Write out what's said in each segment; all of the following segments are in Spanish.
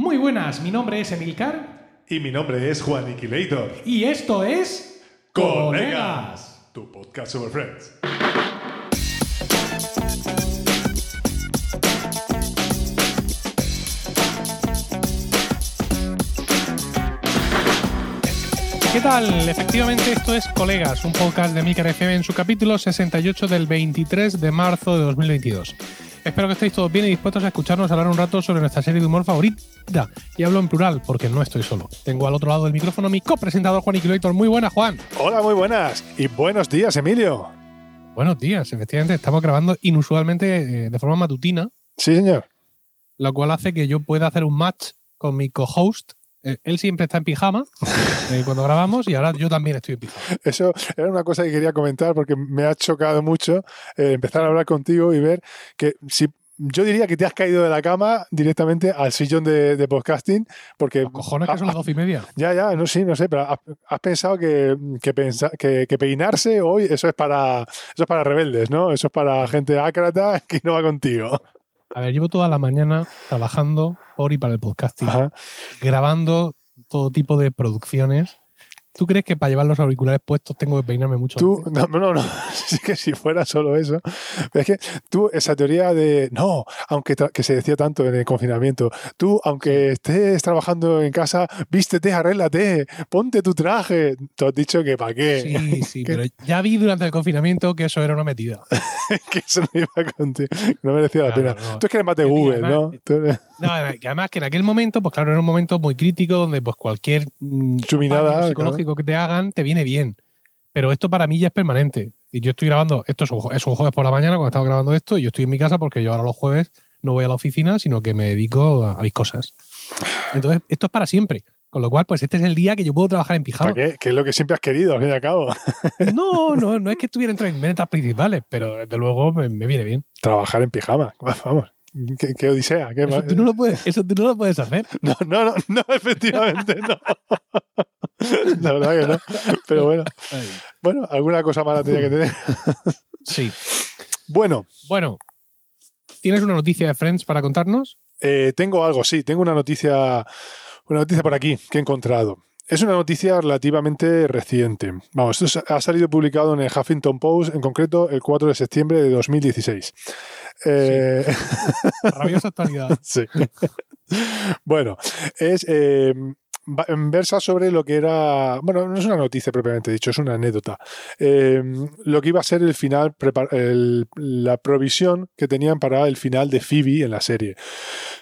Muy buenas, mi nombre es Emilcar Y mi nombre es Juan Iquilator. y esto es Colegas, tu podcast sobre Friends. ¿Qué tal? Efectivamente, esto es Colegas, un podcast de Milcar FM en su capítulo 68 del 23 de marzo de 2022. Espero que estéis todos bien y dispuestos a escucharnos hablar un rato sobre nuestra serie de humor favorita. Y hablo en plural porque no estoy solo. Tengo al otro lado del micrófono a mi copresentador Juan Iquiloitor. Muy buena, Juan. Hola, muy buenas. Y buenos días, Emilio. Buenos días. Efectivamente, estamos grabando inusualmente eh, de forma matutina, Sí, señor. lo cual hace que yo pueda hacer un match con mi co-host. Eh, Él siempre está en pijama eh, cuando grabamos y ahora yo también estoy en pijama. Eso era una cosa que quería comentar porque me ha chocado mucho eh, empezar a hablar contigo y ver que si yo diría que te has caído de la cama directamente al sillón de, de podcasting porque Cojones que son las doce y media. ya, ya, no sí, no sé, pero has, has pensado que, que, pensa- que- que peinarse hoy eso es para eso es para rebeldes, ¿no? Eso es para gente ácrata que no va contigo. A ver, llevo toda la mañana trabajando por y para el podcasting, Ajá. grabando todo tipo de producciones. ¿Tú crees que para llevar los auriculares puestos tengo que peinarme mucho? Tú, no, no, no, es que si fuera solo eso. Pero es que tú, esa teoría de, no, aunque que se decía tanto en el confinamiento, tú, aunque estés trabajando en casa, vístete, arréglate, ponte tu traje. Tú has dicho que para qué, Sí, sí, ¿Qué? pero ya vi durante el confinamiento que eso era una metida. que eso no iba contigo, no merecía la Claro, pena. no. Tú es que eres más de Google, además, ¿no? Tú eres- No, que además que en aquel momento, pues claro, era un momento muy crítico donde pues cualquier mm, Chuminada, fallo psicológico que te hagan te viene bien. Pero esto para mí ya es permanente. Y yo estoy grabando, esto es un, es un jueves por la mañana cuando estaba grabando esto, y yo estoy en mi casa porque yo ahora los jueves no voy a la oficina, sino que me dedico a, a mis cosas. Entonces, esto es para siempre. Con lo cual, pues este es el día que yo puedo trabajar en pijama. ¿Para qué? Que es lo que siempre has querido, al fin y al cabo. No, no, no es que estuviera entre mis metas principales, pero desde luego me, me viene bien. Trabajar en pijama, vamos. Qué, qué odisea. qué Eso tú, no lo puedes, eso tú no lo puedes hacer. No, no, no, no, efectivamente no. La verdad que no. Pero bueno, bueno, alguna cosa mala tenía que tener. Sí. Bueno, Bueno, ¿tienes una noticia de Friends para contarnos? eh, tengo algo, sí, tengo una noticia, una noticia por aquí que he encontrado. Es una noticia relativamente reciente. Vamos, esto ha salido publicado en el Huffington Post, en concreto el 4 de septiembre de 2016. Eh, Rabiosa actualidad. Sí. bueno, es eh, versa sobre lo que era. Bueno, no es una noticia propiamente dicho, es una anécdota. Eh, lo que iba a ser el final, el- la provisión que tenían para el final de Phoebe en la serie.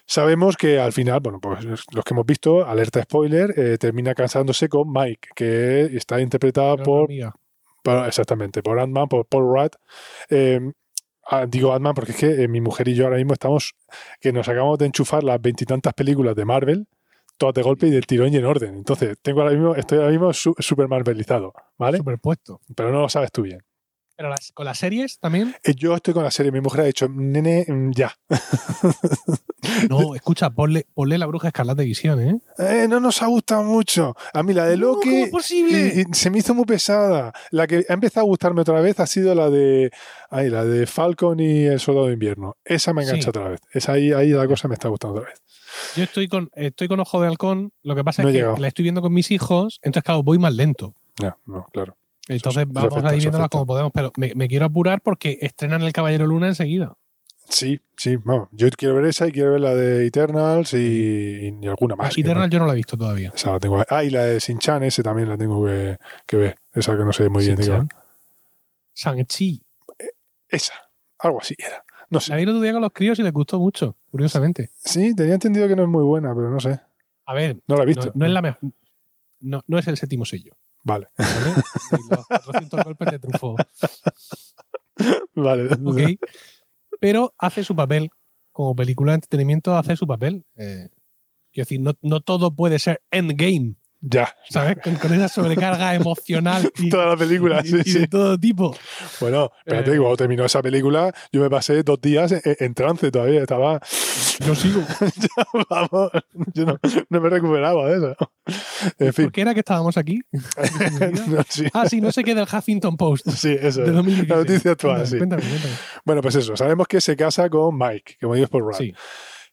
Sabemos que al final, bueno, pues los que hemos visto, alerta spoiler, eh, termina cansándose con Mike, que está interpretada por exactamente, por Ant-Man, por Paul Rudd. Eh, ah, digo Ant-Man porque es que eh, mi mujer y yo ahora mismo estamos, que nos acabamos de enchufar las veintitantas películas de Marvel, todas de golpe y del tirón y en orden. Entonces, tengo ahora mismo, estoy ahora mismo su- súper marvelizado, ¿vale? Superpuesto. Pero no lo sabes tú bien. Pero las- con las series también. Eh, Yo estoy con la serie, mi mujer ha dicho, nene, mm, ya. No, escucha, ponle, ponle la bruja escarlata de visión, ¿eh? Eh, no nos ha gustado mucho. A mí la de No, Loki ¿cómo es posible? y- y se me hizo muy pesada. La que ha empezado a gustarme otra vez ha sido la de ay, la de Falcon y el Soldado de Invierno. Esa me engancha Sí. otra vez. Esa ahí, ahí la cosa me está gustando otra vez. Yo estoy con, estoy con Ojo de Halcón. Lo que pasa No es que llegado. la estoy viendo con mis hijos, entonces, claro, voy más lento. No, no, claro. Entonces vamos a ir viéndolas como podemos. Pero me, me quiero apurar porque estrenan El Caballero Luna enseguida. Sí, sí, vamos. Yo quiero ver esa y quiero ver la de Eternals y, y alguna más. que Eternal no- yo no la he visto todavía. esa la tengo. Ah, y la de Shin-Chan, ese también la tengo que, que ver. Esa que no sé muy bien. Shang-Chi. Esa, algo así era. No La sé. vi el otro día con los críos y les gustó mucho, curiosamente. Sí, tenía entendido que no es muy buena, pero no sé. A ver, No la he no, visto. no es la mejor. No, no es el séptimo sello. Vale, ¿vale? Y los 400 golpes de trufo. vale. Pero hace su papel. Como película de entretenimiento, hace su papel. Eh, quiero decir, no, no todo puede ser endgame, Ya. ¿sabes? Con, con esa sobrecarga emocional y, Toda la película, y- sí, y sí. de todo tipo. Bueno, espérate, Eh. cuando terminó esa película, yo me pasé dos días en, en trance todavía. Estaba, Yo sigo. vamos, yo no, no me recuperaba de eso. En fin. ¿Por qué era que estábamos aquí? No, sí, Ah, sí, no sé qué del Huffington Post. sí, eso De es. 2016. La noticia actual, Cuéntame, sí. cuéntame, cuéntame. Bueno, pues eso, sabemos que se casa con Mike, como dices por Rudd. Sí.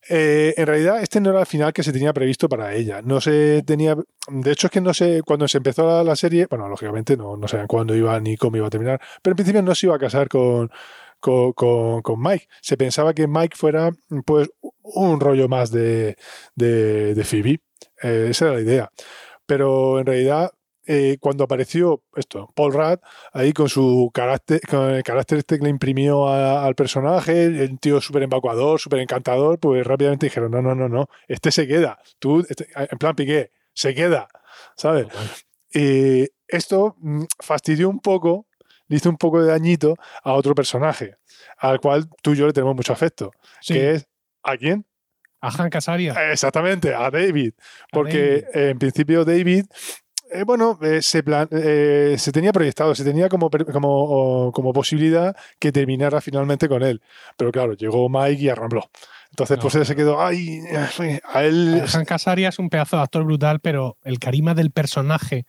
Eh, en realidad, este no era el final que se tenía previsto para ella. No se tenía. De hecho, es que no sé. Cuando se empezó la, la serie, bueno, lógicamente no, sabían cuándo iba ni cómo iba a terminar, pero en principio no se iba a casar con, con, con- con Mike. Se pensaba que Mike fuera, pues, un rollo más de, de, de Phoebe. Eh, esa era la idea. Pero en realidad, eh, cuando apareció esto, Paul Rudd, ahí con su carácter, con el carácter este que le imprimió a- al personaje, el tío súper evacuador, súper encantador, pues rápidamente dijeron, no, no, no, no, este se queda. Tú, este- en plan Piqué, se queda, ¿sabes? Y esto mm, fastidió un poco, le hizo un poco de dañito a otro personaje, al cual tú y yo le tenemos mucho afecto, Sí, que es ¿a quién? a Hank Azaria. Exactamente, a David. A Porque David. eh, en principio David, eh, bueno, eh, se, plan- eh, se tenía proyectado, se tenía como, como, como posibilidad que terminara finalmente con él. Pero claro, llegó Mike y arrambló. Entonces, No, pues él se quedó, ay, a él, Hank Azaria es un pedazo de actor brutal, pero el carisma del personaje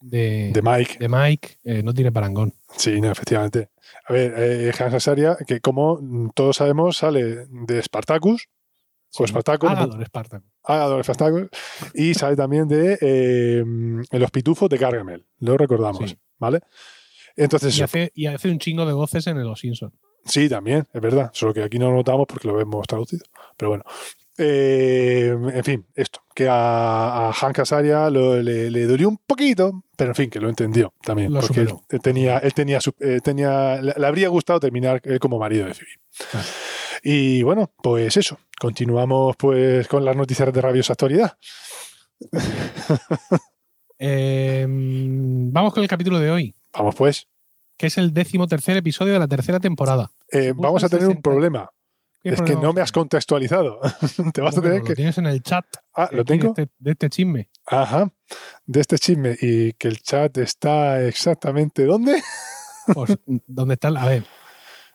de, de Mike. de Mike eh, no tiene parangón. Sí, no, efectivamente. A ver, eh, Hans Azaria, que como todos sabemos, sale de Spartacus, o no- Agador Spartacus. Agador de Spartacus, y sale también de eh, Los Pitufos de Gargamel, lo recordamos, Sí. ¿vale? Entonces, Y hace, y hace un chingo de voces en Los Simpsons. sí, también, es verdad, solo que aquí no lo notamos porque lo vemos traducido, pero bueno. Eh, en fin, esto, que a, a Hank Azaria lo- le, le dolió un poquito, pero en fin, que lo entendió también, Lo porque él, superó. él tenía, él tenía, eh, tenía, le, le habría gustado terminar él como marido de Phoebe. Claro. Y bueno, pues eso, continuamos pues con las noticias de rabiosa actualidad. Eh, vamos con el capítulo de hoy, Vamos pues, que es el décimo tercer episodio de la tercera temporada. Eh, vamos a tener un 60. problema, ¿Qué es que no me has contextualizado, te vas a tener Lo que... tienes en el chat Ah, de ¿lo de tengo? este, de este chisme. Ajá, de este chisme y que el chat está exactamente ¿dónde? Pues, ¿Dónde está? A ver.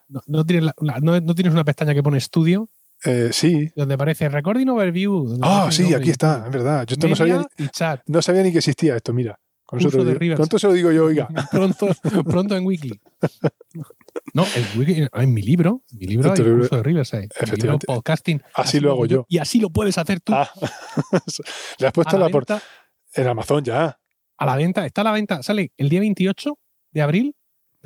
No, no tienes la- no- no tienes una pestaña que pone estudio, Eh, sí. donde aparece Recording Overview. Ah, sí, aquí está, es verdad. Yo esto no sabía, ni- chat. no sabía ni que existía esto, mira. Con de con todo se lo digo yo, oiga. Pronto, pronto en Wiki. No, el Wiki, en mi libro, en mi libro En hay libro, curso de Riverside. En libro efectivamente. podcasting. Así lo hago yo. Y así lo puedes hacer tú. Ah, le has puesto a, la la por- en Amazon ya. a la venta. Está a la venta. Sale el día 28 de abril,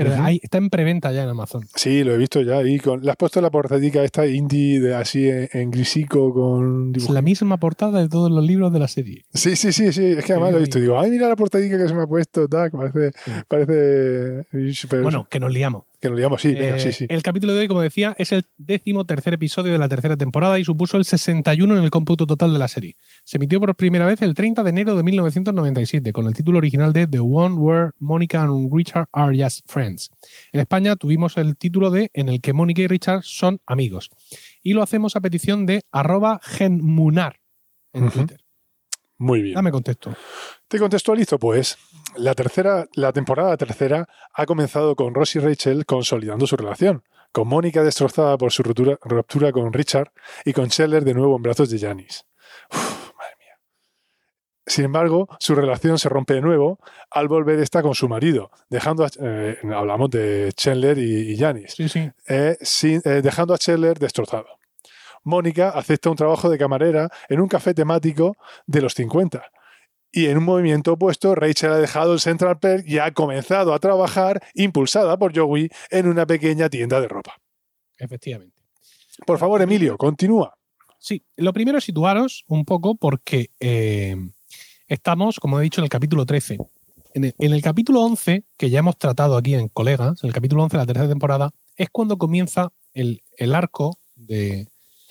pero está en preventa ya en Amazon. Sí, lo he visto ya. Y con, le has puesto la portadita esta indie de así en, en grisico con Es dibujos. la misma portada de todos los libros de la serie. Sí, sí, sí, sí. Es que además lo he visto. Digo, ay, mira la portadita que se me ha puesto. que parece, Sí. parece súper- Bueno, que nos liamos. Que nos liamos. Sí, venga, Eh, sí, sí. El capítulo de hoy, como decía, es el décimo tercer episodio de la tercera temporada y supuso el 61 en el cómputo total de la serie. Se emitió por primera vez el 30 de enero de 1997 con el título original de The One Where Monica and Richard Are Just Friends. En España tuvimos el título de En el que Mónica y Richard son amigos. Y lo hacemos a petición de arroba genmunar en. Twitter. Muy bien. Dame contexto. Te contextualizo, pues. La tercera, la temporada tercera ha comenzado con Ross y Rachel consolidando su relación, con Mónica destrozada por su ruptura, ruptura con Richard y con Scheller de nuevo en brazos de Janice. Madre mía. Sin embargo, su relación se rompe de nuevo al volver esta con su marido, dejando a- eh, hablamos de Chandler y, y Janice, Sí, sí. eh, sin- eh, dejando a Scheller destrozado. Mónica acepta un trabajo de camarera en un café temático de los 50. Y en un movimiento opuesto, Rachel ha dejado el Central Perk y ha comenzado a trabajar, impulsada por Joey, en una pequeña tienda de ropa. Efectivamente. Por favor, Emilio, continúa. Sí, lo primero es situaros un poco porque eh, estamos, como he dicho, en el capítulo 13. En el, en el capítulo 11, que ya hemos tratado aquí en Colegas, el capítulo 11 de la tercera temporada, es cuando comienza el, el arco de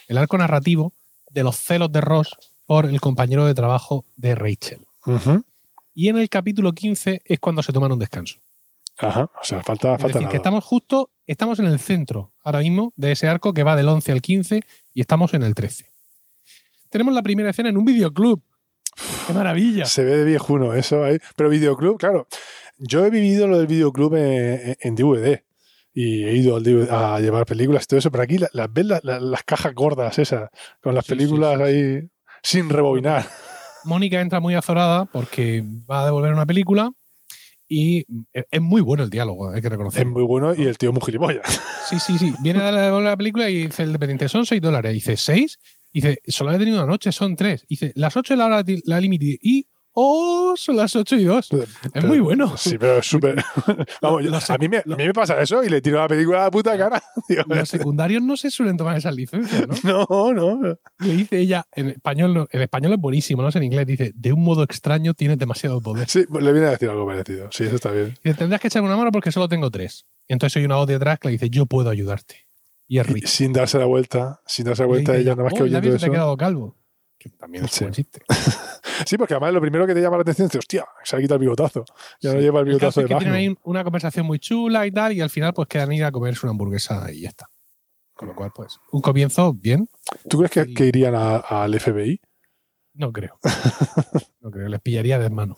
el arco narrativo de los celos de Ross por el compañero de trabajo de Rachel. Ujú. Y en el capítulo 15 es cuando se toman un descanso. Ajá, o sea, falta, Es falta decir, nada. que estamos justo, estamos en el centro ahora mismo de ese arco que va del 11 al 15 y estamos en el 13. Tenemos la primera escena en un videoclub. ¡Qué maravilla! Se ve de viejuno eso ahí. Pero videoclub, claro. Yo he vivido lo del videoclub en, en DVD. Y he ido a llevar películas y todo eso. Pero aquí la- las ves la- la- las cajas gordas esas, con las Sí, sí, películas sí, ahí sin rebobinar. Mónica entra muy azorada porque va a devolver una película y es es muy bueno el diálogo, hay que Es reconocerlo. muy bueno y el tío es muy gilipollas. Sí, sí, sí. Viene a devolver la película y dice el dependiente, son 6 dólares. Y dice, ¿6? Dice, solo he tenido una noche, son tres. Dice, las ocho es la hora la límite. Y ¡Oh! Son las 8 y 2. es muy bueno. Sí, pero es súper. Vamos, a, mí me, a mí me pasa eso y le tiro la película a la puta cara. los secundarios no se suelen tomar esas licencias, ¿no? No, no. Le dice ella, en español, en español es buenísimo, no sé en inglés, dice, de un modo extraño tiene demasiado poder. Sí, le viene a decir algo parecido. Sí, eso está bien. Y tendrás que echarme una mano porque solo tengo tres. Y entonces hay una voz detrás que le dice, yo puedo ayudarte. Y es Rich. sin darse la vuelta, sin darse la vuelta, ella, nada más que oh, oyendo eso. te ha quedado calvo. Que también es un chiste. Sí, porque además lo primero que te llama la atención es, hostia, se ha quitado el bigotazo. Ya no lleva el bigotazo el de que Tienen ahí una conversación muy chula y tal, y al final pues quedan ir a comerse una hamburguesa y ya está. Con lo cual, pues, un comienzo bien. ¿Tú crees que, irían al FBI? No creo. No creo, les pillaría de mano.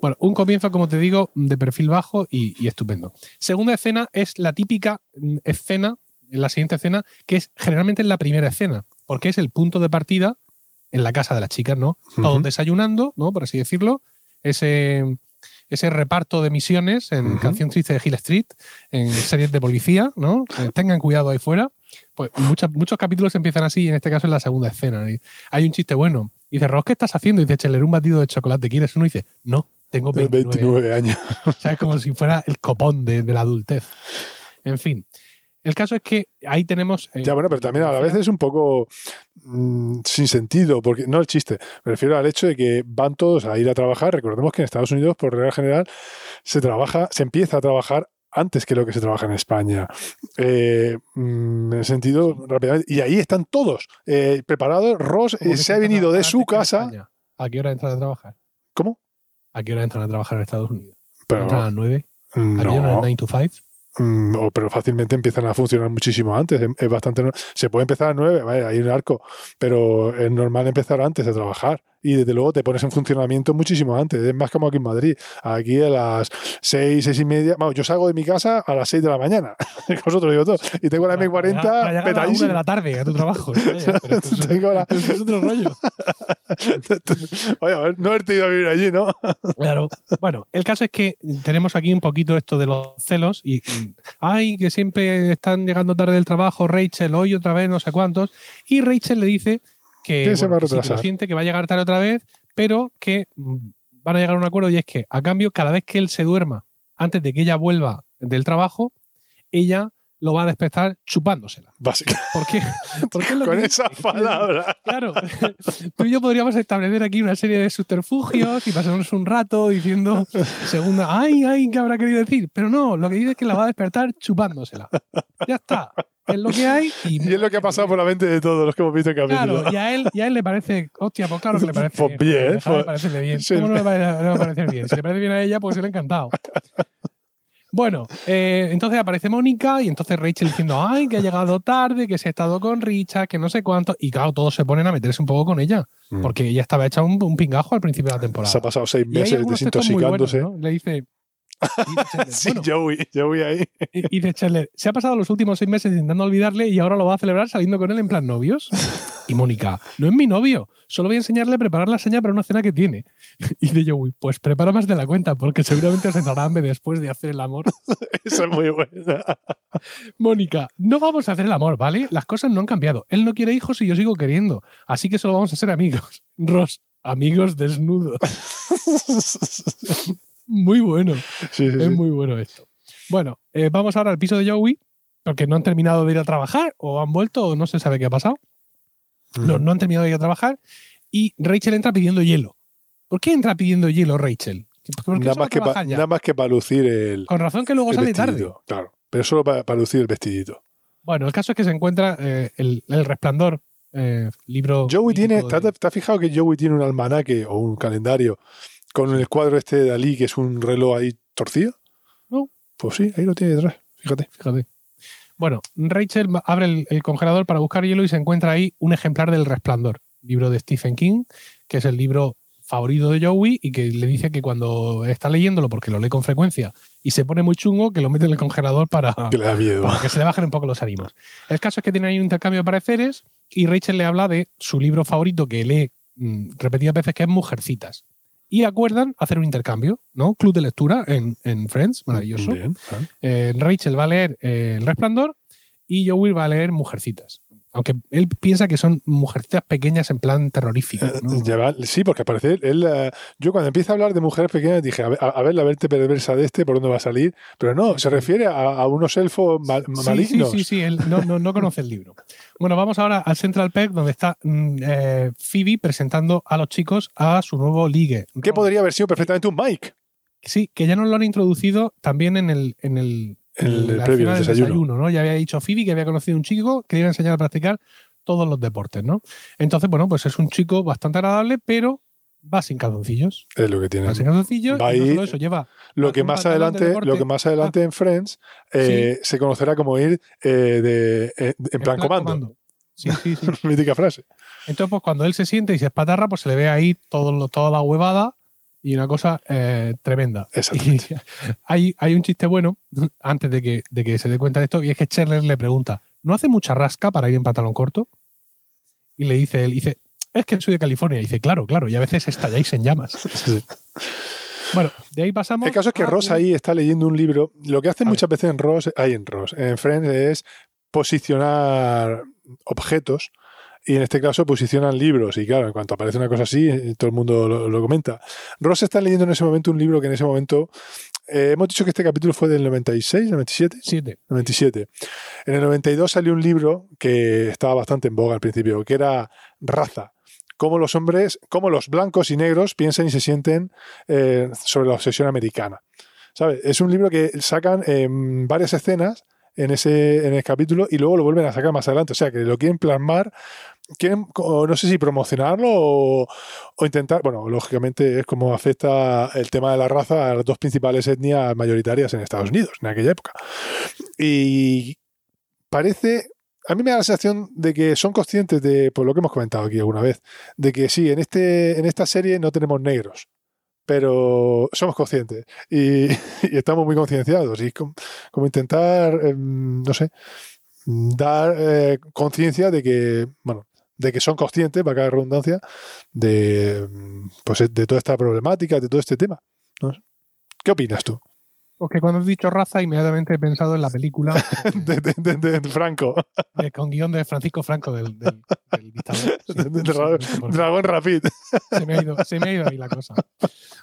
Bueno, un comienzo, como te digo, de perfil bajo y, y, estupendo. Segunda escena es la típica mm, escena, la siguiente escena, que es generalmente en la primera escena, porque es el punto de partida en la casa de las chicas, ¿no? Todos desayunando, ¿no? Por así decirlo. Ese, ese reparto de misiones en Canción Triste de Hill Street, en series de policía, ¿no? tengan cuidado ahí fuera. Pues muchos capítulos empiezan así, en este caso en la segunda escena. Hay un chiste bueno. Dice, Ross, ¿qué estás haciendo? dice, Cheller, un batido de chocolate, ¿quieres uno? Y dice, no, tengo 29, años. o sea, es como si fuera el copón de, de la adultez. En fin. El caso es que ahí tenemos. Eh, ya, bueno, pero también a la vez es un poco mm, sin sentido, porque no el chiste, me refiero al hecho de que van todos a ir a trabajar. Recordemos que en Estados Unidos, por regla general, se trabaja, se empieza a trabajar antes que lo que se trabaja en España. Eh, mm, en el sentido, rápidamente. Y ahí están todos eh, preparados. Ross se ha venido de su casa. ¿A qué hora entran a trabajar? ¿Cómo? ¿A qué hora entran a trabajar en Estados Unidos? ¿Entran a las 9? ¿A no. 9 to 5? Mm, pero fácilmente empiezan a funcionar muchísimo antes. Es bastante. Se puede empezar a nueve, hay un arco, pero es normal empezar antes de trabajar y desde luego te pones en funcionamiento muchísimo antes. Es más como aquí en Madrid. Aquí a las seis, seis y media. Vamos, yo salgo de mi casa a las seis de la mañana. Vosotros digo todo. Y tengo la M40 petadísima. A de la tarde a tu trabajo. tengo la... es otro rollo. Oye, no haberte ido a vivir allí, ¿no? claro. Bueno, el caso es que tenemos aquí un poquito esto de los celos y, ay, que siempre están llegando tarde del trabajo, Rachel, hoy otra vez, no sé cuántos. Y Rachel le dice que, se va a siente que va a llegar tarde otra vez, pero que van a llegar a un acuerdo y es que a cambio cada vez que él se duerma antes de que ella vuelva del trabajo, ella lo va a despertar chupándosela. Básicamente. ¿Por qué? Porque Con esas palabras. Claro. Tú y yo podríamos establecer aquí una serie de subterfugios y pasarnos un rato diciendo, segunda, ay, ay, ¿qué habrá querido decir? Pero no, lo que dice es que la va a despertar chupándosela. Ya está es lo que hay. Y, es lo que ha pasado por la mente de todos los que hemos visto el capítulo. Claro, y a él, y a él le parece, hostia, pues claro que le parece. Pues bien, pues, parece bien. ¿Cómo no le, va, a parecer bien? Si le parece bien a ella, pues le ha encantado. Bueno, eh, entonces aparece Mónica y entonces Rachel diciendo, ay, que ha llegado tarde, que se ha estado con Richard, que no sé cuánto. Y claro, todos se ponen a meterse un poco con ella, mm. porque ella estaba hecha un, un, pingajo al principio de la temporada. Se ha pasado seis meses desintoxicándose. Le dice, sí, Joey, Joey ahí. Y, dice se ha pasado los últimos seis meses intentando olvidarle y ahora lo va a celebrar saliendo con él en plan novios. Y Mónica, no es mi novio, solo voy a enseñarle a preparar la seña para una cena que tiene. Y de Joey, pues prepara más de la cuenta, porque seguramente se dará hambre después de hacer el amor. Eso es muy buena. Mónica, no vamos a hacer el amor, ¿vale? Las cosas no han cambiado. Él no quiere hijos y yo sigo queriendo. Así que solo vamos a ser amigos. Ross, amigos desnudos. Muy bueno. es muy bueno esto. Bueno, eh, vamos ahora al piso de Joey, porque no han terminado de ir a trabajar, o han vuelto, o no se sabe qué ha pasado. No, no han terminado de ir a trabajar. Y Rachel entra pidiendo hielo. ¿Por qué entra pidiendo hielo Rachel? Nada más, que nada más, que para lucir el. Con razón que luego sale tarde. Claro, pero solo para, lucir el vestidito. Bueno, el caso es que se encuentra eh, el, resplandor, eh, libro. Joey tiene. ¿te, has fijado que Joey tiene un almanaque o un calendario con el cuadro este de Dalí, que es un reloj ahí torcido. No. Pues sí, ahí lo tiene detrás. Fíjate. Fíjate. Bueno, Rachel abre el, congelador para buscar hielo y se encuentra ahí un ejemplar del Resplandor, libro de Stephen King, que es el libro favorito de Joey y que le dice que cuando está leyéndolo, porque lo lee con frecuencia, y se pone muy chungo, que lo mete en el congelador para que, miedo. para que se le bajen un poco los ánimos. El caso es que tiene ahí un intercambio de pareceres y Rachel le habla de su libro favorito que lee mm, repetidas veces, que es Mujercitas y acuerdan hacer un intercambio, ¿no? Club de lectura en, Friends, maravilloso. Eh, Rachel va a leer eh, El Resplandor y Joey va a leer Mujercitas. Aunque él piensa que son mujercitas pequeñas en plan terrorífico. ¿no? Eh, sí, porque al parecer él, eh, yo cuando empieza a hablar de mujeres pequeñas dije, a ver, a, a ver la verte perversa de este, por dónde va a salir, pero no, se refiere a, a unos elfos mal- Sí, malignos. Sí, sí, sí, él no, no, no conoce el libro. Bueno, vamos ahora al Central Perk, donde está mm, eh, Phoebe presentando a los chicos a su nuevo ligue. Que podría haber sido perfectamente un Mike. Sí, que ya nos lo han introducido también en el, en el, El previo, el desayuno. ¿no? Ya había dicho Phoebe que había conocido un chico que le iba a enseñar a practicar todos los deportes, ¿no? Entonces, bueno, pues es un chico bastante agradable, pero va sin calzoncillos. Es lo que tiene. Va sin calzoncillos Va y no solo eso, lleva Lo que más de adelante, lo que más adelante en Friends eh, se conocerá como ir eh, de, eh, en, plan, comando. Sí, sí, sí. Mítica frase. Entonces, pues cuando él se siente y se espatarra, pues se le ve ahí todo, toda la huevada y una cosa eh, tremenda. Y hay, hay un chiste bueno antes de que, de que se dé cuenta de esto, y es que Chandler le pregunta, ¿no hace mucha rasca para ir en pantalón corto? Y le dice él, dice, es que soy de California. Y dice, claro, claro, y a veces estalláis en llamas. Sí. Bueno, de ahí pasamos. El caso es que Ross ahí está leyendo un libro. Lo que hace A ver. muchas veces en Ross, hay en Ross, en Friends es posicionar objetos y en este caso posicionan libros. Y claro, en cuanto aparece una cosa así, eh, todo el mundo lo, lo comenta. Ross está leyendo en ese momento un libro que en ese momento. eh, hemos dicho que este capítulo fue del 96, 97. Siete. 97. En el 92 salió un libro que estaba bastante en boga al principio, que era Raza. Cómo los hombres, cómo los blancos y negros piensan y se sienten eh, sobre la obsesión americana. ¿Sabes? Es un libro que sacan varias escenas en ese en el capítulo y luego lo vuelven a sacar más adelante. O sea, que lo quieren plasmar, quieren, no sé si promocionarlo o, intentar. Bueno, lógicamente es como afecta el tema de la raza a las dos principales etnias mayoritarias en Estados Unidos en aquella época. Y parece. A mí me da la sensación de que son conscientes de, por lo que hemos comentado aquí alguna vez, de que sí, en, este, en esta serie no tenemos negros, pero somos conscientes y, estamos muy concienciados. Y como, como intentar, em, no sé, dar eh, conciencia de que, bueno, de que son conscientes, para cada redundancia, de, pues, de toda esta problemática, de todo este tema. ¿no? ¿Qué opinas tú? Porque cuando has dicho raza, inmediatamente he pensado en la película De, de- de- de Franco, con guion de Francisco Franco del, del, del dictador. Sí, de- de sí, Dra- no sé por qué. Dragón Rapid. se, me ha ido, se me ha ido ahí la cosa.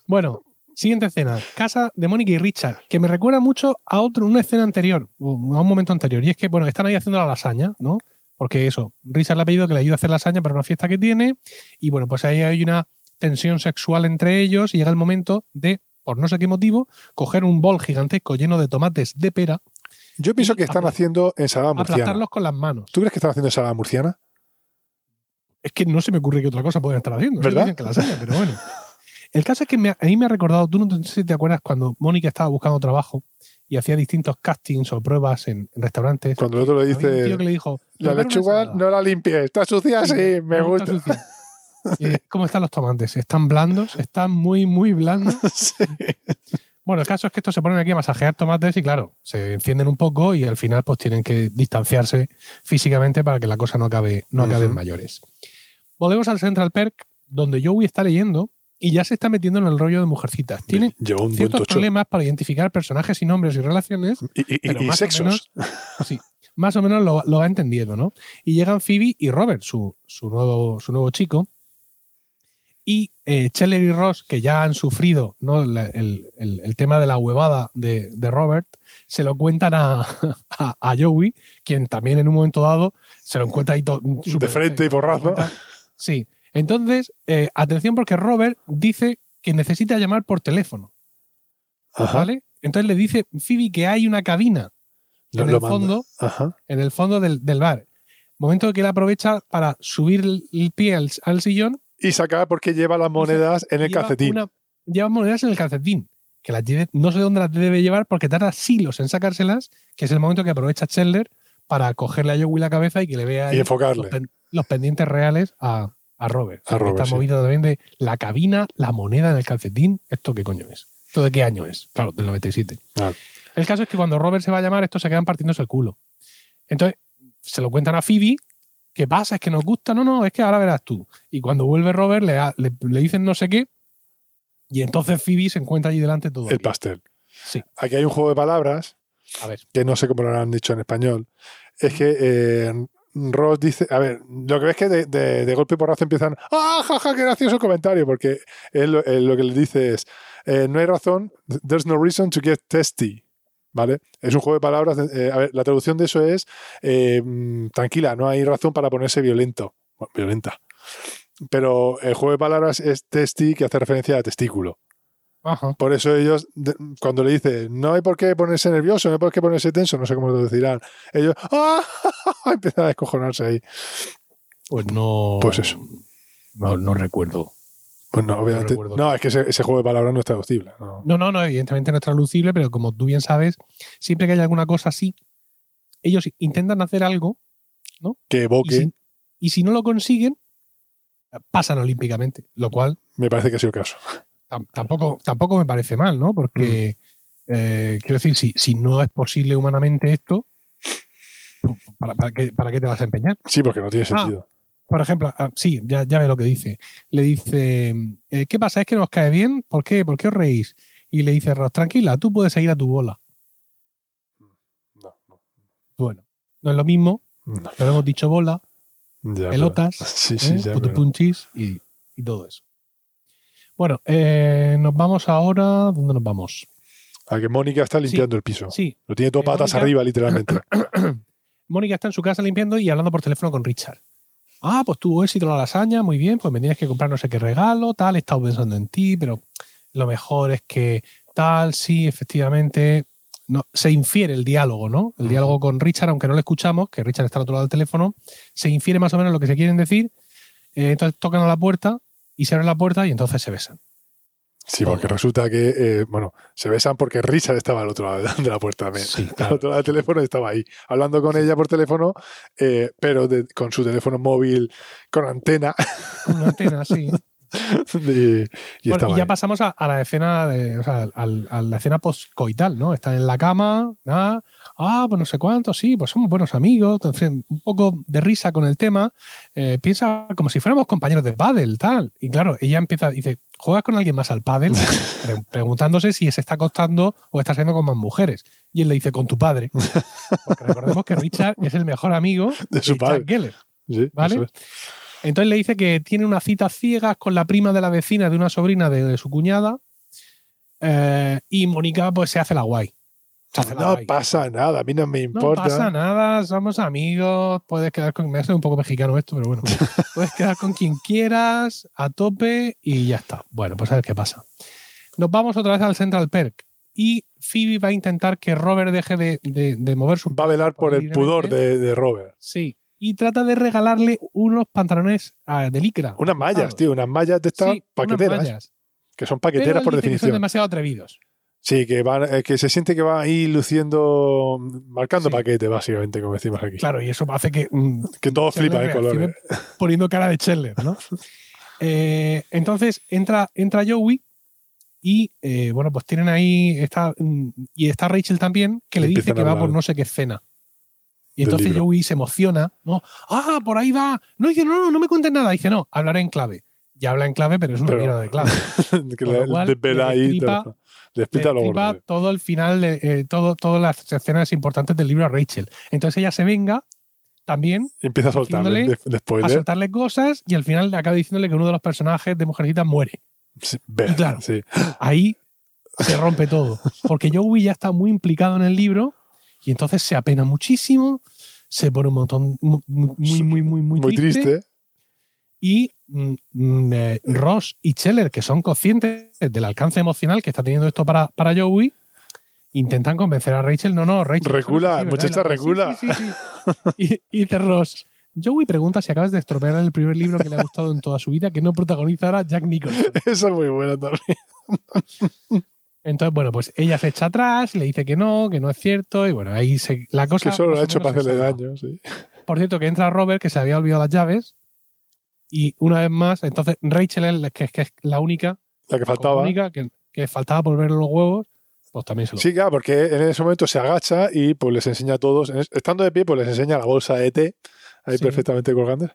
Bueno, siguiente escena. Casa de Mónica y Richard, que me recuerda mucho a otro, una escena anterior, a un momento anterior. Y es que, bueno, están ahí haciendo la lasaña, ¿no? Porque eso, Richard le ha pedido que le ayude a hacer lasaña para una fiesta que tiene. Y bueno, pues ahí hay una tensión sexual entre ellos y llega el momento de, por no sé qué motivo, coger un bol gigantesco lleno de tomates de pera, Yo pienso que están haciendo ensalada murciana. aplastarlos con las manos. ¿Tú crees que están haciendo ensalada murciana? Es que no se me ocurre qué otra cosa pueden estar haciendo. ¿Verdad? que lasaña, pero bueno. El caso es que me, a mí me ha recordado, tú no sé si te acuerdas cuando Mónica estaba buscando trabajo y hacía distintos castings o pruebas en, en restaurantes. Cuando el otro le dice, tío que le dijo, la "Prepara una lechuga ensalada". no la limpie, está sucia, sí, me gusta. Y, ¿Cómo están los tomates? ¿Están blandos? ¿Están muy, muy blandos? Sí. Bueno, el caso es que estos se ponen aquí a masajear tomates y claro, se encienden un poco y al final pues tienen que distanciarse físicamente para que la cosa no acabe, no acabe en mayores. Volvemos al Central Perk, donde Joey está leyendo y ya se está metiendo en el rollo de mujercitas. Tiene ciertos problemas para identificar personajes y nombres y relaciones, Y, y- y- pero y más o sexos. sí, más o menos lo, lo va entendiendo, ¿no? Y llegan Phoebe y Robert, su, su, nuevo, su nuevo chico, y eh, Scheller y Ross, que ya han sufrido ¿no? La- el, el- el tema de la huevada de, de Robert, se lo cuentan a, a, a Joey, quien también en un momento dado se lo encuentra ahí todo De frente y porrazo. Sí. Entonces, eh, atención porque Robert dice que necesita llamar por teléfono, Ajá. ¿vale? Entonces le dice Phoebe que hay una cabina en el fondo Ajá. en el fondo del, del bar. Momento que él aprovecha para subir el, pie al, al sillón. Y sacar porque lleva las monedas en el lleva calcetín. una- lleva monedas en el calcetín. Que las lleve- no sé dónde las debe llevar porque tarda siglos en sacárselas, que es el momento que aprovecha Chandler para cogerle a Joey la cabeza y que le vea Y enfocarle. los, pen- los pendientes reales a, a Robert. A Robert, Esta sí. movida también de la cabina, la moneda en el calcetín. ¿Esto qué coño es? ¿Esto de qué año es? Claro, del 97. Claro. El caso es que cuando Robert se va a llamar, estos se quedan partiéndose el culo. Entonces, se lo cuentan a Phoebe. ¿Qué pasa? ¿Es que nos gusta? No, no, es que ahora verás tú. Y cuando vuelve Robert, le, le- le dicen no sé qué. Y entonces Phoebe se encuentra allí delante todo. El pastel. Sí, Aquí hay un juego de palabras a ver. que no sé cómo lo han dicho en español. Es que eh, Ross dice, a ver, lo que ves que de, golpe y porrazo empiezan, ¡ah, jaja, qué gracioso comentario! Porque él, lo- que le dice es, eh, no hay razón, there's no reason to get testy, ¿vale? Es un juego de palabras, eh, a ver, la traducción de eso es, eh, mm, tranquila, no hay razón para ponerse violento, violenta. Pero el juego de palabras es testy, que hace referencia a testículo. Ajá. Por eso ellos, cuando le dice, no hay por qué ponerse nervioso, no hay por qué ponerse tenso, no sé cómo lo decirán, ellos ¡ah! empiezan a descojonarse ahí. Pues no. Pues eso. No, no recuerdo. Pues no, obviamente. No, es que ese, ese juego de palabras no es traducible. No. No, no, no, evidentemente no es traducible, pero como tú bien sabes, siempre que hay alguna cosa así, ellos intentan hacer algo Que y evoque, si, y si no lo consiguen, pasan olímpicamente, lo cual me parece que ha sido el caso. Tam- tampoco, tampoco me parece mal, ¿no? Porque, eh, quiero decir, si, si no es posible humanamente esto, ¿para, para qué, ¿para qué te vas a empeñar? Sí, porque no tiene Ah. sentido. Por ejemplo, ah, sí, ya, ya ve lo que dice. Le dice, eh, ¿qué pasa? ¿Es que nos cae bien? ¿Por qué? ¿Por qué os reís? Y le dice Ross, tranquila, tú puedes seguir a tu bola. No, no, Bueno, no es lo mismo, no. pero hemos dicho bola, Ya, pelotas, Sí, ¿eh? sí, ya. pero- putupunchis y, y todo eso. Bueno, eh, nos vamos ahora. ¿Dónde nos vamos? A que Mónica está limpiando el piso. Sí, Lo tiene todo Eh, patas Mónica- arriba, literalmente. Mónica está en su casa limpiando y hablando por teléfono con Richard. Ah, pues tuvo éxito la lasaña, muy bien, pues me tienes que comprar no sé qué regalo, tal, he estado pensando en ti, pero lo mejor es que tal, sí, efectivamente. No, se infiere el diálogo, ¿no? El diálogo con Richard, aunque no lo escuchamos, que Richard está al otro lado del teléfono, se infiere más o menos lo que se quieren decir. eh, entonces tocan a la puerta y se abre la puerta y entonces se besan. Sí, porque resulta que, eh, bueno, se besan porque Richard estaba al otro lado de la puerta también. Sí, Al otro lado del teléfono y estaba ahí, hablando con ella por teléfono, eh, pero de- con su teléfono móvil con antena. Con una antena, sí. y, y Bueno, y ya ahí. pasamos a, a la escena, de, o sea, al- a, la escena postcoital, ¿no? Están en la cama, nada, ah, pues no sé cuánto, sí, pues somos buenos amigos, en fin, un poco de risa con el tema, eh, piensa como si fuéramos compañeros de pádel, tal. Y claro, ella empieza, dice, ¿juegas con alguien más al pádel? Pre- preguntándose si se está acostando o está saliendo con más mujeres. Y él le dice, con tu padre. Porque recordemos que Richard es el mejor amigo De su padre. Geller. Sí, ¿vale? Entonces le dice que tiene una cita ciegas con la prima de la vecina de una sobrina de, de su cuñada. eh, y Mónica pues se hace la guay. No pasa nada, a mí no me No importa. pasa nada, somos amigos, puedes quedar con... Me hace un poco mexicano esto, pero bueno. puedes quedar con quien quieras, a tope y ya está. Bueno, pues a ver qué pasa. Nos vamos otra vez al Central Perk y Phoebe va a intentar que Robert deje de, de- de mover su... Va a velar por el pudor de, de Robert. Sí. Y trata de regalarle unos pantalones ah, de licra. Unas mallas, tío, unas mallas de estas Sí, unas paqueteras, mallas. que son paqueteras por que son definición. demasiado atrevidos. Sí, que, van, eh, que se siente que va ahí luciendo, marcando Sí. paquete, básicamente, como decimos aquí. Claro, y eso hace que mm, Que flipan en reaccione colores. poniendo cara de Chandler, ¿no? Eh, entonces entra, entra Joey y eh, bueno, pues tienen ahí está, mm, y está Rachel también que le dice que va por no sé qué cena. Y entonces libro. Joey se emociona, ¿no? Ah, por ahí va. No dice, no, no, no me cuentes nada. Dice, no, hablaré en clave. Ya habla en clave, pero es una mierda de clave. que le, cual, le Le lo gordo. todo el final, de, eh, todo, todas las escenas importantes del libro a Rachel. Entonces ella se venga también Y empieza a soltarle de, de a soltarle cosas y al final acaba diciéndole que uno de los personajes de Mujercitas muere. Sí, claro. sí. Ahí se rompe todo. Porque Joey ya está muy implicado en el libro y entonces se apena muchísimo, se pone un montón mu- mu- muy, muy, muy, muy, Muy triste. Y mm, eh, Ross y Scheller, que son conscientes del alcance emocional que está teniendo esto para, para Joey, intentan convencer a Rachel. No, no, Rachel. Recula, muchacha, recula. sí, sí, sí. Y, y dice Ross. Joey pregunta si acabas de estropear el primer libro que le ha gustado en toda su vida, que no protagonizará Jack Nicholson. Eso es muy bueno también. Entonces, bueno, pues ella se echa atrás, le dice que no, que no es cierto, y bueno, ahí se, la cosa. Que solo lo ha hecho para hacerle daño. Sí. Por cierto, que entra Robert, que se había olvidado las llaves, y una vez más, entonces Rachel, es la- que, que es la única, La que faltaba. única que, que faltaba por ver los huevos, pues también se lo. Sí, claro, porque en ese momento se agacha y pues les enseña a todos, estando de pie, pues les enseña la bolsa de té, ahí Sí. perfectamente colgando.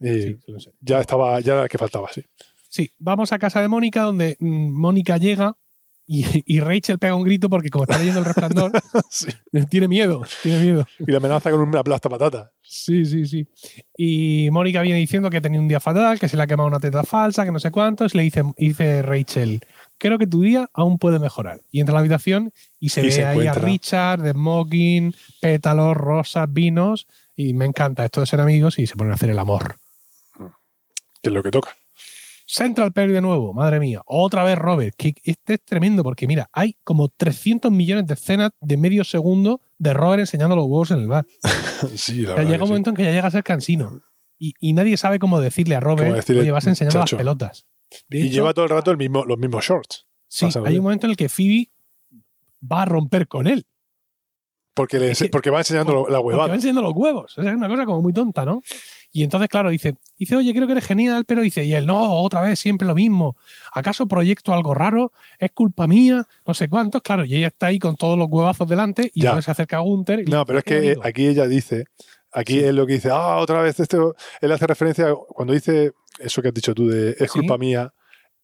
Y Sí, sí ya estaba, ya era la que faltaba, sí. Sí, vamos a casa de Mónica, donde mm, Mónica llega Y, y Rachel pega un grito porque como está leyendo el resplandor, Sí. tiene miedo, tiene miedo. Y la amenaza con una plasta patata. Sí, sí, sí. Y Mónica viene diciendo que ha tenido un día fatal, que se le ha quemado una teta falsa, que no sé cuántos. Y le dice, dice Rachel, creo que tu día aún puede mejorar. Y entra a la habitación y se Y ve se ahí a. Richard, de smoking, pétalos, rosas, vinos. Y me encanta esto de ser amigos y se ponen a hacer el amor. Que es lo que toca. Central Perk de nuevo, madre mía. Otra vez Robert. Que este es tremendo porque mira, hay como 300 millones de escenas de medio segundo de Robert enseñando los huevos en el bar. Sí, la O sea, verdad llega un sí. momento en que ya llega a ser cansino. Y, y nadie sabe cómo decirle a Robert, decirle, oye, vas enseñando "Chacho". las pelotas. De Y hecho, lleva todo el rato el mismo, los mismos shorts. sí, hay un momento en el que Phoebe va a romper con él. Porque, le, Es que- porque va enseñando la Porque va huevada. enseñando los huevos. Es una cosa como muy tonta, ¿no? Y entonces, claro, dice, dice, oye, creo que eres genial, pero dice, y él, no, otra vez, siempre lo mismo. ¿Acaso proyecto algo raro? ¿Es culpa mía? No sé cuántos. Claro, y ella está ahí con todos los huevazos delante y Ya. se acerca a Gunther. y No, dice, pero es "¿Qué que eh, amigo?". aquí ella dice, aquí Sí. es lo que dice, ah, otra vez esto, él hace referencia, cuando dice eso que has dicho tú de es Sí. culpa mía,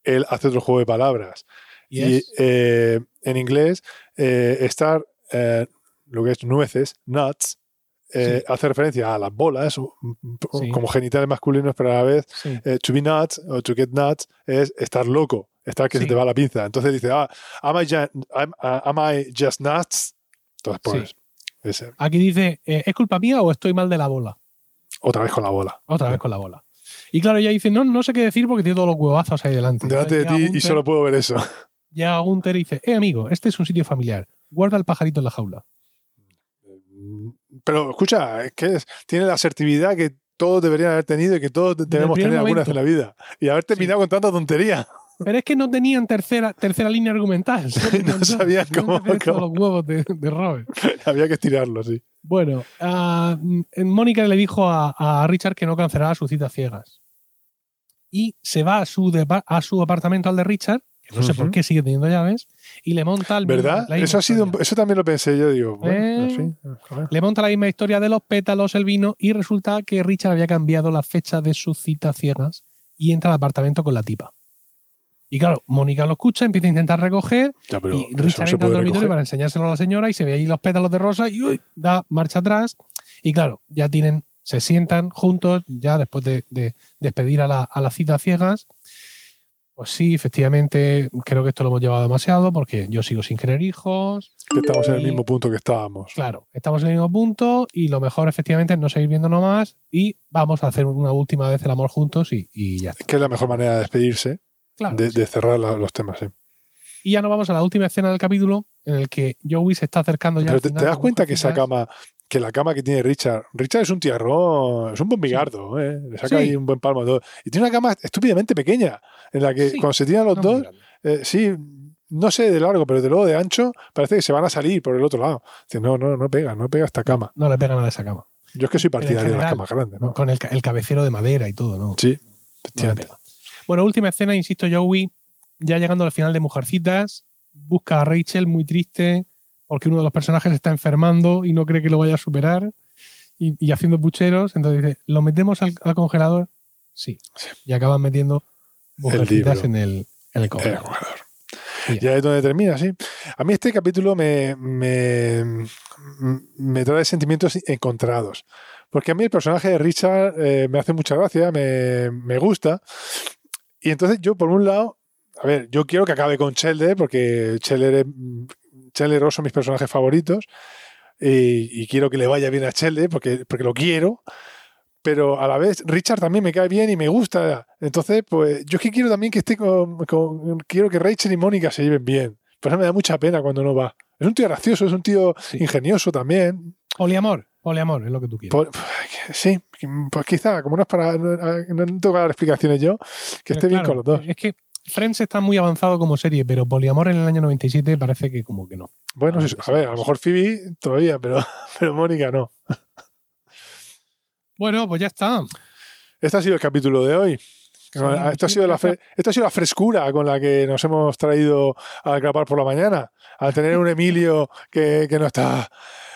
él hace otro juego de palabras. Y Y eh, en inglés, eh, estar, eh, lo que es nueces, nuts, eh, hace referencia a las bolas, Sí. como genitales masculinos, pero a la vez sí. eh, to be nuts o to get nuts es estar loco, estar que se te va la pinza. Entonces dice, ah, am I, ju- am, uh, am I just nuts? Entonces, pues, ese, Aquí dice, eh, ¿es culpa mía o estoy mal de la bola? otra vez con la bola. Otra vez con la bola. Y claro, ella dice, no, no sé qué decir porque tiene todos los huevazos ahí delante. Delante de ti y solo puedo ver eso. Llega Gunther y dice, eh, amigo, este es un sitio familiar. Guarda el pajarito en la jaula. Pero escucha, es que es- tiene la asertividad que todos deberían haber tenido y que todos debemos tener alguna vez en la vida. Y haber terminado con tanta tontería. Pero es que no tenían tercera, tercera línea argumental. No sabían Tenían cómo- todos cómo. los huevos de, de Robert. Había que estirarlo, sí. Bueno, ah, Mónica le dijo a, a Richard que no cancelara sus citas ciegas. Y se va a su, a su apartamento al de Richard, no sé por qué sigue teniendo llaves, y le monta el ¿Verdad? la misma Eso ha sido, historia. eso también lo pensé yo, digo, bueno, Eh. en fin, joder. Le monta la misma historia de los pétalos, el vino, y resulta que Richard había cambiado la fecha de sus citas ciegas y entra al apartamento con la tipa. Y claro, Mónica lo escucha, empieza a intentar recoger, Ya, y Richard se entra al dormitorio para enseñárselo a la señora y se ve ahí los pétalos de rosa y uy, da marcha atrás. Y claro, ya tienen, se sientan juntos, ya después de, de despedir a la, a la cita ciegas. Pues sí, efectivamente, creo que esto lo hemos llevado demasiado porque yo sigo sin querer hijos. Que estamos en el mismo punto que estábamos. Claro, estamos en el mismo punto y lo mejor efectivamente es no seguir viéndonos más y vamos a hacer una última vez el amor juntos y, y ya está. Que es la mejor manera de despedirse, Claro, de, sí. de cerrar la- los temas. sí. Y ya nos vamos a la última escena del capítulo en el que Joey se está acercando ya. Pero al final te das cuenta que esa cama, que la cama que tiene Richard, Richard es un tiarrón, es un bombigardo, ¿eh? le saca Sí. ahí un buen palmo a todo. Y tiene una cama estúpidamente pequeña, en la que Sí. cuando se tiran los No, dos, eh, sí, no sé de largo, pero de luego de ancho, parece que se van a salir por el otro lado. Dice, no, no, no pega, no pega esta cama. No le pega nada a esa cama. Yo es que soy partidario de las camas grandes, ¿no? Con el, el cabecero de madera y todo, ¿no? Sí, No. Bueno, última escena, insisto, Joey, ya llegando al final de Mujercitas, busca a Rachel muy triste porque uno de los personajes está enfermando y no cree que lo vaya a superar y, y haciendo pucheros. Entonces dice, ¿lo metemos al, al congelador? Sí. Sí. Y acaban metiendo libro. en el, en el congelador. Sí. Ya es donde termina, sí. A mí este capítulo me, me, me trae sentimientos encontrados. Porque a mí el personaje de Richard eh, me hace mucha gracia, me, me gusta. Y entonces yo, por un lado, a ver, yo quiero que acabe con Chelder, porque Chelder, y Ross son mis personajes favoritos. Y, y quiero que le vaya bien a Chelder, porque, porque lo quiero. Pero a la vez, Richard también me cae bien y me gusta. Entonces, pues yo es que quiero también que esté con, con- Quiero que Rachel y Mónica se lleven bien. Por eso me da mucha pena cuando no va. Es un tío gracioso, es un tío Sí. ingenioso también. Poliamor, poliamor, es lo que tú quieres. Por- sí, pues quizá, como no es para. No, no tengo que dar explicaciones yo, que esté bien Claro, con los dos. Es que Friends está muy avanzado como serie, pero poliamor en el año 97 parece que como que no. Bueno, sí, a ver, a lo mejor Phoebe todavía, pero, pero Mónica no. Bueno, pues ya está. Este ha sido el capítulo de hoy. Sí, ha sido la fre- esto ha sido la frescura con la que nos hemos traído a grabar por la mañana. Al tener un Emilio que, que no está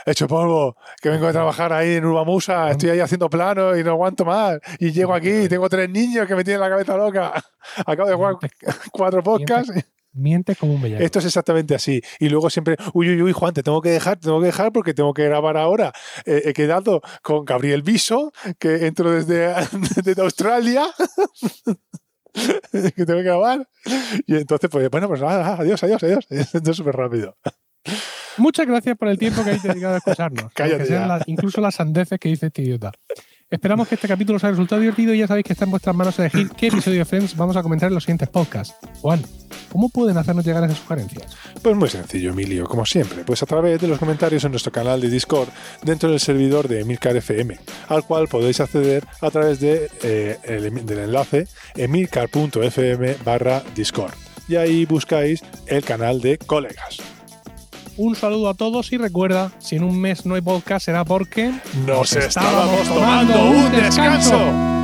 hecho polvo, que vengo de trabajar ahí en Urbamusa, estoy ahí haciendo planos y no aguanto más. Y llego aquí y tengo tres niños que me tienen la cabeza loca. Acabo de jugar cuatro podcasts. Miente como un bellaco. Esto es exactamente así. Y luego siempre, uy, uy, uy, Juan, te tengo que dejar, te tengo que dejar porque tengo que grabar ahora. Eh, he quedado con Gabriel Viso, que entro desde, desde Australia. que tengo que grabar. Y entonces, pues, bueno, pues nada, adiós, adiós, adiós. Esto es súper rápido. Muchas gracias por el tiempo que habéis dedicado a escucharnos. Cállate las- incluso las sandeces que dice este idiota. Esperamos que este capítulo os haya resultado divertido y ya sabéis que está en vuestras manos elegir qué episodio de Friends vamos a comentar en los siguientes podcasts. Juan, ¿cómo pueden hacernos llegar esas sugerencias? Pues muy sencillo, Emilio, como siempre, pues a través de los comentarios en nuestro canal de Discord dentro del servidor de Emilcar FM, al cual podéis acceder a través de, eh, el- del enlace emilcar.fm barra Discord. Y ahí buscáis el canal de colegas. Un saludo a todos y recuerda, si en un mes no hay podcast será porque Nos estábamos tomando un descanso.